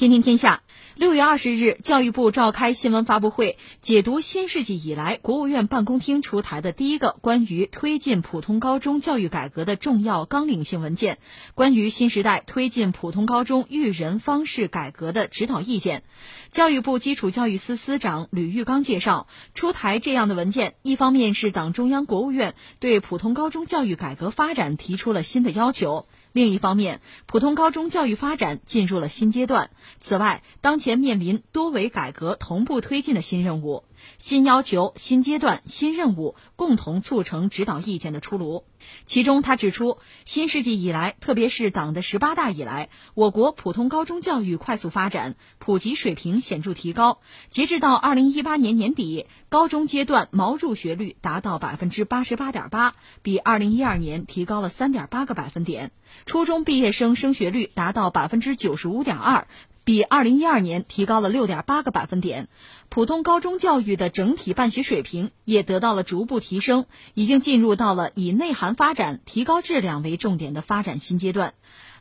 天天天下，六月二十日，教育部召开新闻发布会，解读新世纪以来国务院办公厅出台的第一个关于推进普通高中教育改革的重要纲领性文件——关于新时代推进普通高中育人方式改革的指导意见。教育部基础教育司司长吕玉刚介绍，出台这样的文件，一方面是党中央、国务院对普通高中教育改革发展提出了新的要求。另一方面，普通高中教育发展进入了新阶段。此外，当前面临多维改革同步推进的新任务。新要求、新阶段、新任务，共同促成指导意见的出炉。其中，他指出，新世纪以来，特别是党的十八大以来，我国普通高中教育快速发展，普及水平显著提高。截至到二零一八年年底，高中阶段毛入学率达到百分之八十八点八，比二零一二年提高了三点八个百分点；初中毕业生升学率达到百分之九十五点二。比二零一二年提高了六点八个百分点，普通高中教育的整体办学水平也得到了逐步提升，已经进入到了以内涵发展、提高质量为重点的发展新阶段。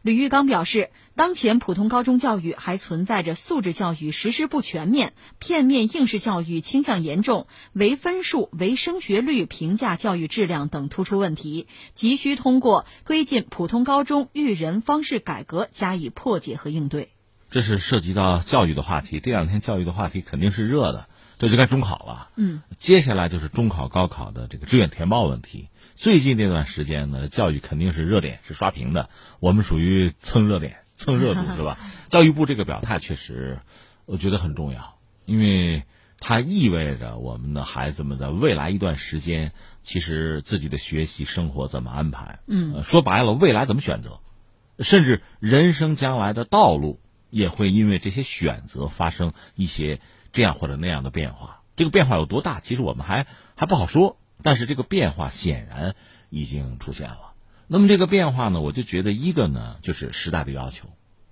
吕玉刚表示，当前普通高中教育还存在着素质教育实施不全面、片面应试教育倾向严重、唯分数、唯升学率评价教育质量等突出问题，急需通过推进普通高中育人方式改革加以破解和应对。这是涉及到教育的话题，这两天教育的话题肯定是热的，这就该中考了。嗯，接下来就是中考、高考的这个志愿填报问题。最近这段时间呢，教育肯定是热点，是刷屏的。我们属于蹭热点、蹭热度，是吧？教育部这个表态确实，我觉得很重要，因为它意味着我们的孩子们在未来一段时间，其实自己的学习生活怎么安排？嗯，说白了，未来怎么选择，甚至人生将来的道路。也会因为这些选择发生一些这样或者那样的变化。这个变化有多大，其实我们还还不好说。但是这个变化显然已经出现了。那么这个变化呢，我就觉得一个呢，就是时代的要求，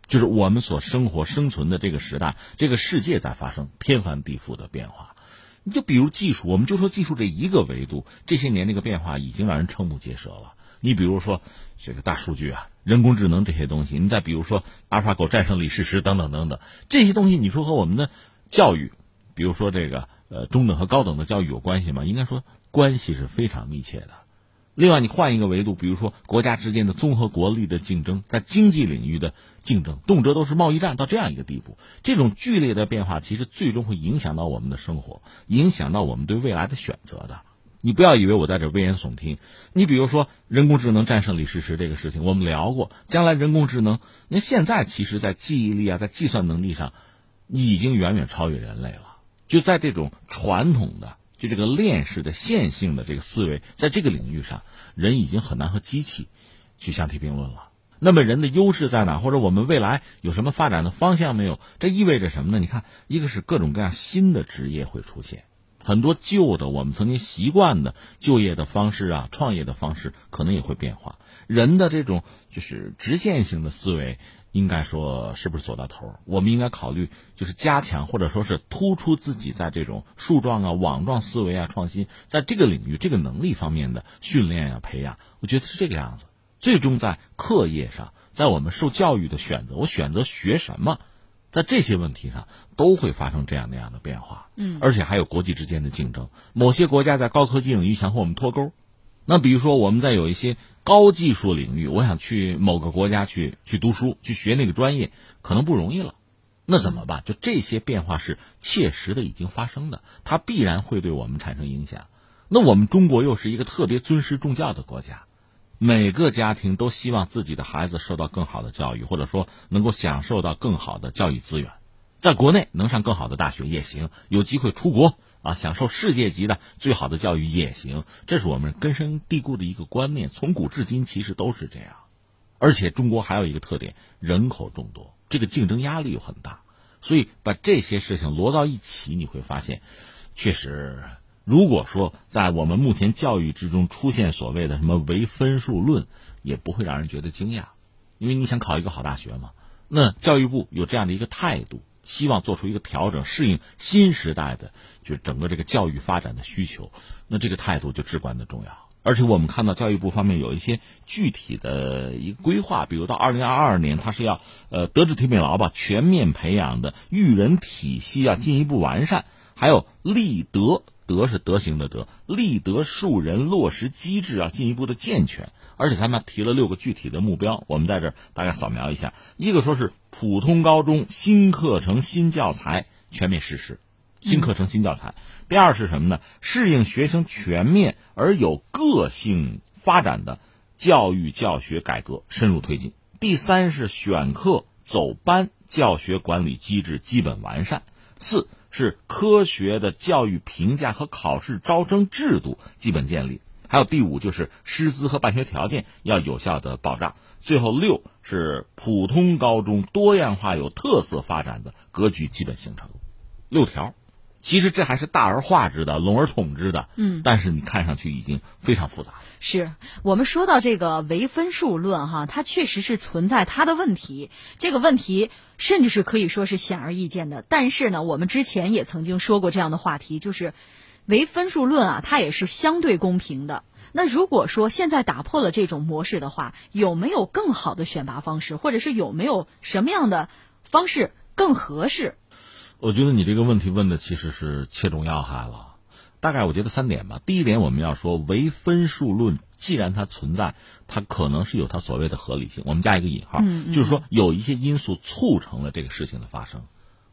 就是我们所生活生存的这个时代，这个世界在发生天翻地覆的变化。你就比如技术，我们就说技术这一个维度，这些年这个变化已经让人瞠目结舌了。你比如说这个大数据啊。人工智能这些东西，你再比如说阿尔法狗战胜李世石等等等等，这些东西你说和我们的教育，比如说这个呃中等和高等的教育有关系吗？应该说关系是非常密切的。另外，你换一个维度，比如说国家之间的综合国力的竞争，在经济领域的竞争，动辄都是贸易战到这样一个地步，这种剧烈的变化，其实最终会影响到我们的生活，影响到我们对未来的选择的。你不要以为我在这危言耸听。你比如说，人工智能战胜李世石这个事情，我们聊过。将来人工智能，那现在其实，在记忆力啊，在计算能力上，已经远远超越人类了。就在这种传统的，就这个链式的线性的这个思维，在这个领域上，人已经很难和机器去相提并论了。那么人的优势在哪？或者我们未来有什么发展的方向没有？这意味着什么呢？你看，一个是各种各样新的职业会出现。很多旧的我们曾经习惯的就业的方式啊，创业的方式可能也会变化。人的这种就是直线性的思维，应该说是不是走到头？我们应该考虑就是加强或者说是突出自己在这种树状啊、网状思维啊、创新，在这个领域这个能力方面的训练啊、培养，我觉得是这个样子。最终在课业上，在我们受教育的选择，我选择学什么？在这些问题上都会发生这样那样的变化，嗯，而且还有国际之间的竞争。某些国家在高科技领域想和我们脱钩，那比如说我们在有一些高技术领域，我想去某个国家去去读书去学那个专业，可能不容易了。那怎么办？就这些变化是切实的已经发生的，它必然会对我们产生影响。那我们中国又是一个特别尊师重教的国家。每个家庭都希望自己的孩子受到更好的教育，或者说能够享受到更好的教育资源，在国内能上更好的大学也行，有机会出国啊，享受世界级的最好的教育也行。这是我们根深蒂固的一个观念，从古至今其实都是这样。而且中国还有一个特点，人口众多，这个竞争压力又很大，所以把这些事情摞到一起，你会发现，确实。如果说在我们目前教育之中出现所谓的什么唯分数论，也不会让人觉得惊讶，因为你想考一个好大学嘛。那教育部有这样的一个态度，希望做出一个调整，适应新时代的，就是整个这个教育发展的需求，那这个态度就至关的重要。而且我们看到教育部方面有一些具体的一个规划，比如到二零二二年，它是要呃德智体美劳吧全面培养的育人体系要进一步完善，还有立德德是德行的德，立德树人落实机制要进一步的健全。而且他们提了六个具体的目标，我们在这儿大概扫描一下。一个说是普通高中新课程新教材全面实施。新课程、新教材。第二是什么呢？适应学生全面而有个性发展的教育教学改革深入推进。第三是选课走班教学管理机制基本完善。四是科学的教育评价和考试招生制度基本建立。还有第五就是师资和办学条件要有效的保障。最后六是普通高中多样化有特色发展的格局基本形成。六条。其实这还是大而化之的、笼而统之的，嗯，但是你看上去已经非常复杂。是我们说到这个唯分数论哈，它确实是存在它的问题，这个问题甚至是可以说是显而易见的。但是呢，我们之前也曾经说过这样的话题，就是唯分数论啊，它也是相对公平的。那如果说现在打破了这种模式的话，有没有更好的选拔方式，或者是有没有什么样的方式更合适？我觉得你这个问题问的其实是切中要害了，大概我觉得三点吧。第一点，我们要说唯分数论，既然它存在，它可能是有它所谓的合理性。我们加一个引号，就是说有一些因素促成了这个事情的发生。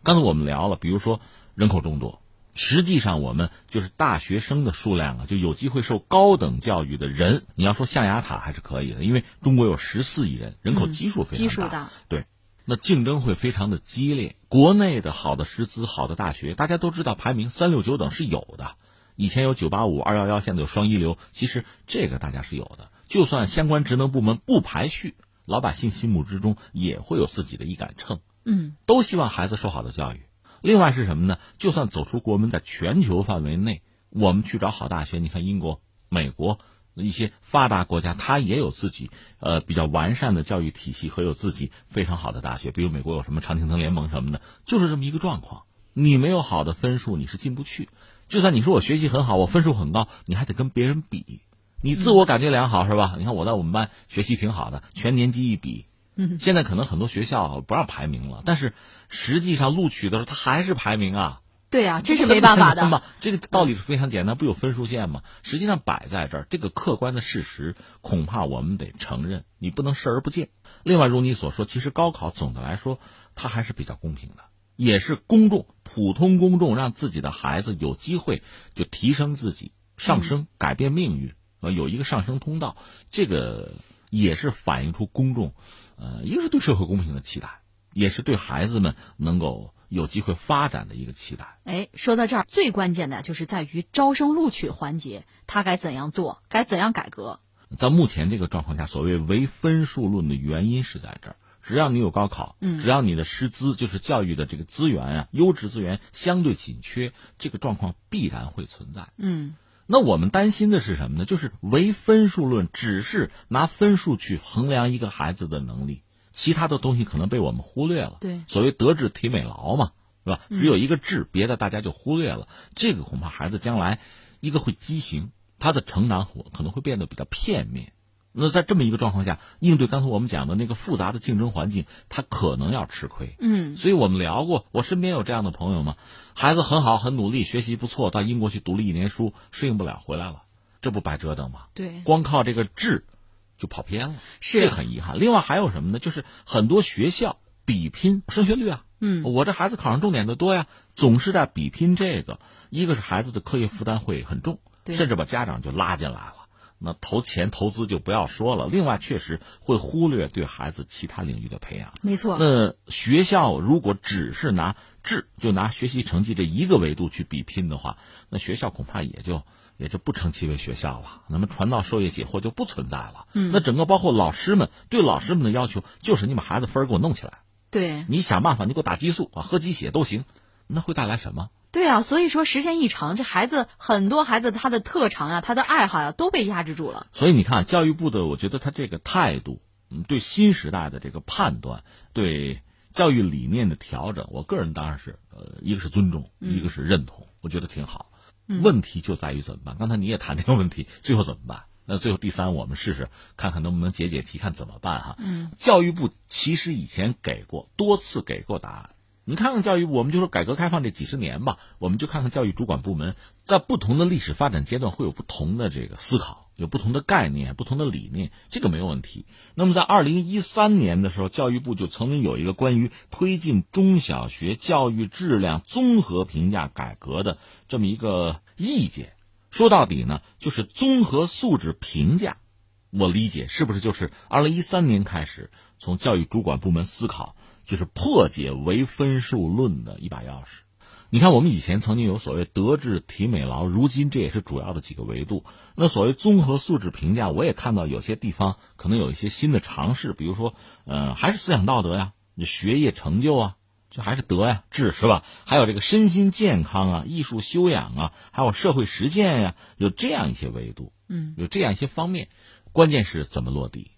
刚才我们聊了，比如说人口众多，实际上我们就是大学生的数量啊，就有机会受高等教育的人，你要说象牙塔还是可以的，因为中国有十四亿人，人口基数非常大，对。那竞争会非常的激烈。国内的好的师资、好的大学，大家都知道排名三六九等是有的。以前有九八五、二幺幺，现在有双一流。其实这个大家是有的。就算相关职能部门不排序，老百姓心目之中也会有自己的一杆秤。嗯，都希望孩子受好的教育。另外是什么呢？就算走出国门，在全球范围内，我们去找好大学，你看英国、美国。一些发达国家，它也有自己呃比较完善的教育体系和有自己非常好的大学，比如美国有什么常青藤联盟什么的，就是这么一个状况。你没有好的分数，你是进不去。就算你说我学习很好，我分数很高，你还得跟别人比。你自我感觉良好是吧？你看我在我们班学习挺好的，全年级一比。嗯，现在可能很多学校不让排名了，但是实际上录取的时候他还是排名啊。对啊，这是没办法的。这个道理是非常简单，不有分数线吗？实际上摆在这儿，这个客观的事实，恐怕我们得承认，你不能视而不见。另外，如你所说，其实高考总的来说，它还是比较公平的，也是公众、普通公众让自己的孩子有机会就提升自己、上升、改变命运，呃，有一个上升通道。这个也是反映出公众，呃，一个是对社会公平的期待，也是对孩子们能够。有机会发展的一个期待。哎，说到这儿，最关键的就是在于招生录取环节，他该怎样做，该怎样改革？在目前这个状况下，所谓唯分数论的原因是在这儿。只要你有高考，嗯，只要你的师资就是教育的这个资源啊，优质资源相对紧缺，这个状况必然会存在。嗯，那我们担心的是什么呢？就是唯分数论只是拿分数去衡量一个孩子的能力。其他的东西可能被我们忽略了。对，所谓德智体美劳嘛，是吧？只有一个智，别的大家就忽略了。这个恐怕孩子将来一个会畸形，他的成长可能会变得比较片面。那在这么一个状况下，应对刚才我们讲的那个复杂的竞争环境，他可能要吃亏。嗯，所以我们聊过，我身边有这样的朋友嘛，孩子很好，很努力，学习不错，到英国去读了一年书，适应不了，回来了，这不白折腾吗？对，光靠这个智。就跑偏了，是这很遗憾。另外还有什么呢？就是很多学校比拼升学率啊，嗯，我这孩子考上重点的多呀，总是在比拼这个。一个是孩子的课业负担会很重，甚至把家长就拉进来了。那投钱投资就不要说了。另外，确实会忽略对孩子其他领域的培养。没错。那学校如果只是拿质，就拿学习成绩这一个维度去比拼的话，那学校恐怕也就。也就不称其为学校了，那么传道授业解惑就不存在了。嗯，那整个包括老师们对老师们的要求，就是你把孩子分儿给我弄起来。对，你想办法，你给我打激素啊，喝鸡血都行。那会带来什么？对啊，所以说时间一长，这孩子很多孩子他的特长啊，他的爱好呀，都被压制住了。所以你看，教育部的，我觉得他这个态度，嗯，对新时代的这个判断，对教育理念的调整，我个人当然是呃，一个是尊重，一个是认同，我觉得挺好。问题就在于怎么办？刚才你也谈这个问题，最后怎么办？那最后第三，我们试试看看能不能解解题，看怎么办哈。嗯，教育部其实以前给过多次给过答案。你看看教育部，我们就说改革开放这几十年吧，我们就看看教育主管部门在不同的历史发展阶段会有不同的这个思考，有不同的概念、不同的理念，这个没有问题。那么在二零一三年的时候，教育部就曾经有一个关于推进中小学教育质量综合评价改革的这么一个意见。说到底呢，就是综合素质评价。我理解是不是就是二零一三年开始，从教育主管部门思考。就是破解唯分数论的一把钥匙。你看，我们以前曾经有所谓德智体美劳，如今这也是主要的几个维度。那所谓综合素质评价，我也看到有些地方可能有一些新的尝试，比如说，呃，还是思想道德呀，你学业成就啊，这还是德呀，智是吧？还有这个身心健康啊，艺术修养啊，还有社会实践呀，有这样一些维度，嗯，有这样一些方面，关键是怎么落地。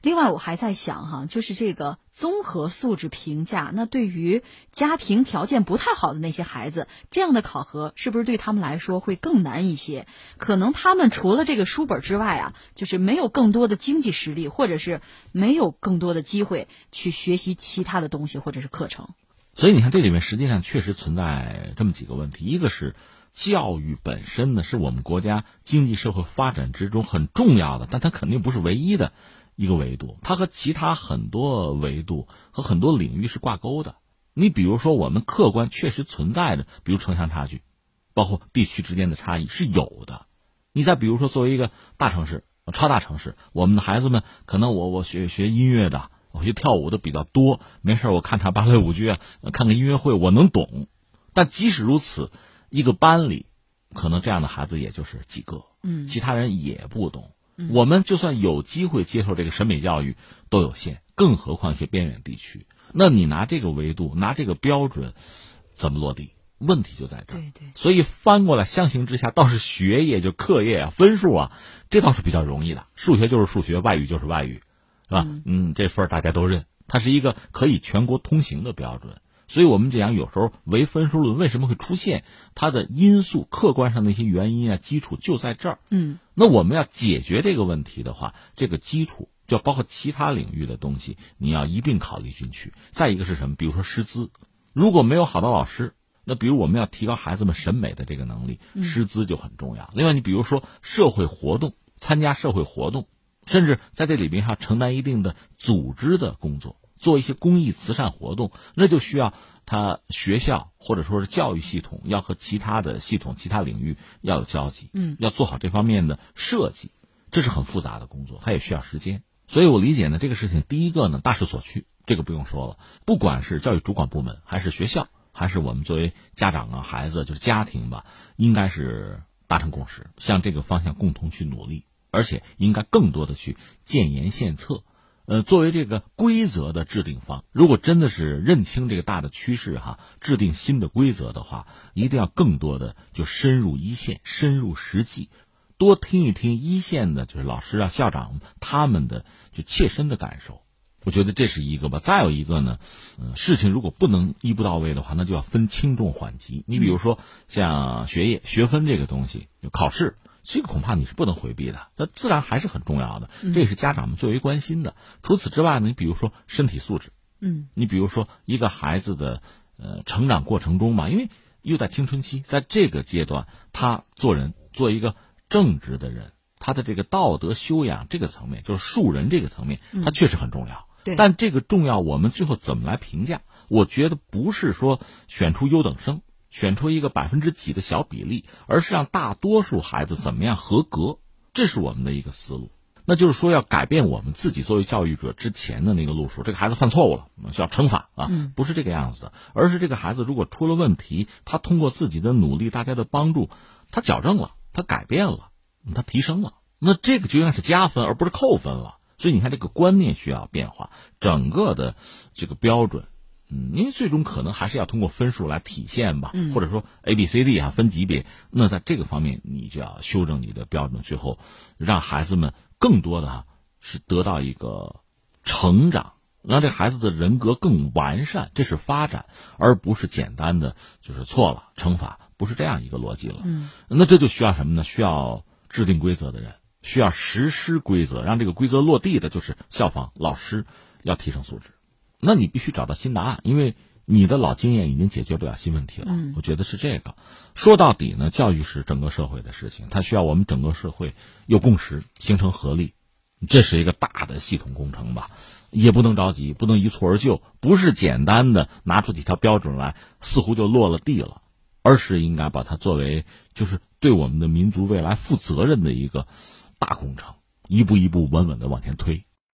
另外，我还在想哈，就是这个综合素质评价，那对于家庭条件不太好的那些孩子，这样的考核是不是对他们来说会更难一些？可能他们除了这个书本之外啊，就是没有更多的经济实力，或者是没有更多的机会去学习其他的东西或者是课程。所以你看，这里面实际上确实存在这么几个问题：一个是教育本身呢，是我们国家经济社会发展之中很重要的，但它肯定不是唯一的。一个维度，它和其他很多维度和很多领域是挂钩的。你比如说，我们客观确实存在的，比如城乡差距，包括地区之间的差异是有的。你再比如说，作为一个大城市、超大城市，我们的孩子们可能我我学学音乐的，我学跳舞的比较多，没事我看场芭蕾舞剧啊，看个音乐会，我能懂。但即使如此，一个班里可能这样的孩子也就是几个，嗯，其他人也不懂。我们就算有机会接受这个审美教育，都有限，更何况一些边远地区。那你拿这个维度，拿这个标准，怎么落地？问题就在这儿。对对。所以翻过来，相形之下，倒是学业就课业啊，分数啊，这倒是比较容易的。数学就是数学，外语就是外语，是吧？嗯，这分大家都认，它是一个可以全国通行的标准。所以我们讲，有时候唯分数论为什么会出现？它的因素、客观上的一些原因啊，基础就在这儿。嗯，那我们要解决这个问题的话，这个基础就包括其他领域的东西，你要一并考虑进去。再一个是什么？比如说师资，如果没有好的老师，那比如我们要提高孩子们审美的这个能力，师资就很重要。另外，你比如说社会活动，参加社会活动，甚至在这里边要承担一定的组织的工作。做一些公益慈善活动，那就需要他学校或者说是教育系统要和其他的系统、其他领域要有交集，嗯，要做好这方面的设计，这是很复杂的工作，它也需要时间。所以我理解呢，这个事情第一个呢，大势所趋，这个不用说了。不管是教育主管部门，还是学校，还是我们作为家长啊、孩子，就是家庭吧，应该是达成共识，向这个方向共同去努力，而且应该更多的去建言献策。呃，作为这个规则的制定方，如果真的是认清这个大的趋势哈，制定新的规则的话，一定要更多的就深入一线，深入实际，多听一听一线的，就是老师啊、校长他们的就切身的感受。我觉得这是一个吧。再有一个呢，嗯，事情如果不能一步到位的话，那就要分轻重缓急。你比如说像学业、学分这个东西，就考试。这个恐怕你是不能回避的，那自然还是很重要的，这也是家长们最为关心的。除此之外呢，你比如说身体素质，嗯，你比如说一个孩子的呃成长过程中嘛，因为又在青春期，在这个阶段，他做人做一个正直的人，他的这个道德修养这个层面，就是树人这个层面，他确实很重要。对，但这个重要，我们最后怎么来评价？我觉得不是说选出优等生。选出一个百分之几的小比例，而是让大多数孩子怎么样合格，这是我们的一个思路。那就是说，要改变我们自己作为教育者之前的那个路数。这个孩子犯错误了，需要惩罚啊，不是这个样子的，而是这个孩子如果出了问题，他通过自己的努力，大家的帮助，他矫正了，他改变了，他提升了，那这个就应该是加分，而不是扣分了。所以你看，这个观念需要变化，整个的这个标准。嗯，因为最终可能还是要通过分数来体现吧，或者说 A、B、C、D 啊分级别。那在这个方面，你就要修正你的标准，最后让孩子们更多的是得到一个成长，让这孩子的人格更完善，这是发展，而不是简单的就是错了惩罚，不是这样一个逻辑了。嗯，那这就需要什么呢？需要制定规则的人，需要实施规则，让这个规则落地的，就是校方老师要提升素质。那你必须找到新答案，因为你的老经验已经解决不了新问题了。嗯，我觉得是这个。说到底呢，教育是整个社会的事情，它需要我们整个社会有共识，形成合力。这是一个大的系统工程吧，也不能着急，不能一蹴而就，不是简单的拿出几条标准来，似乎就落了地了，而是应该把它作为就是对我们的民族未来负责任的一个大工程，一步一步稳稳的往前推。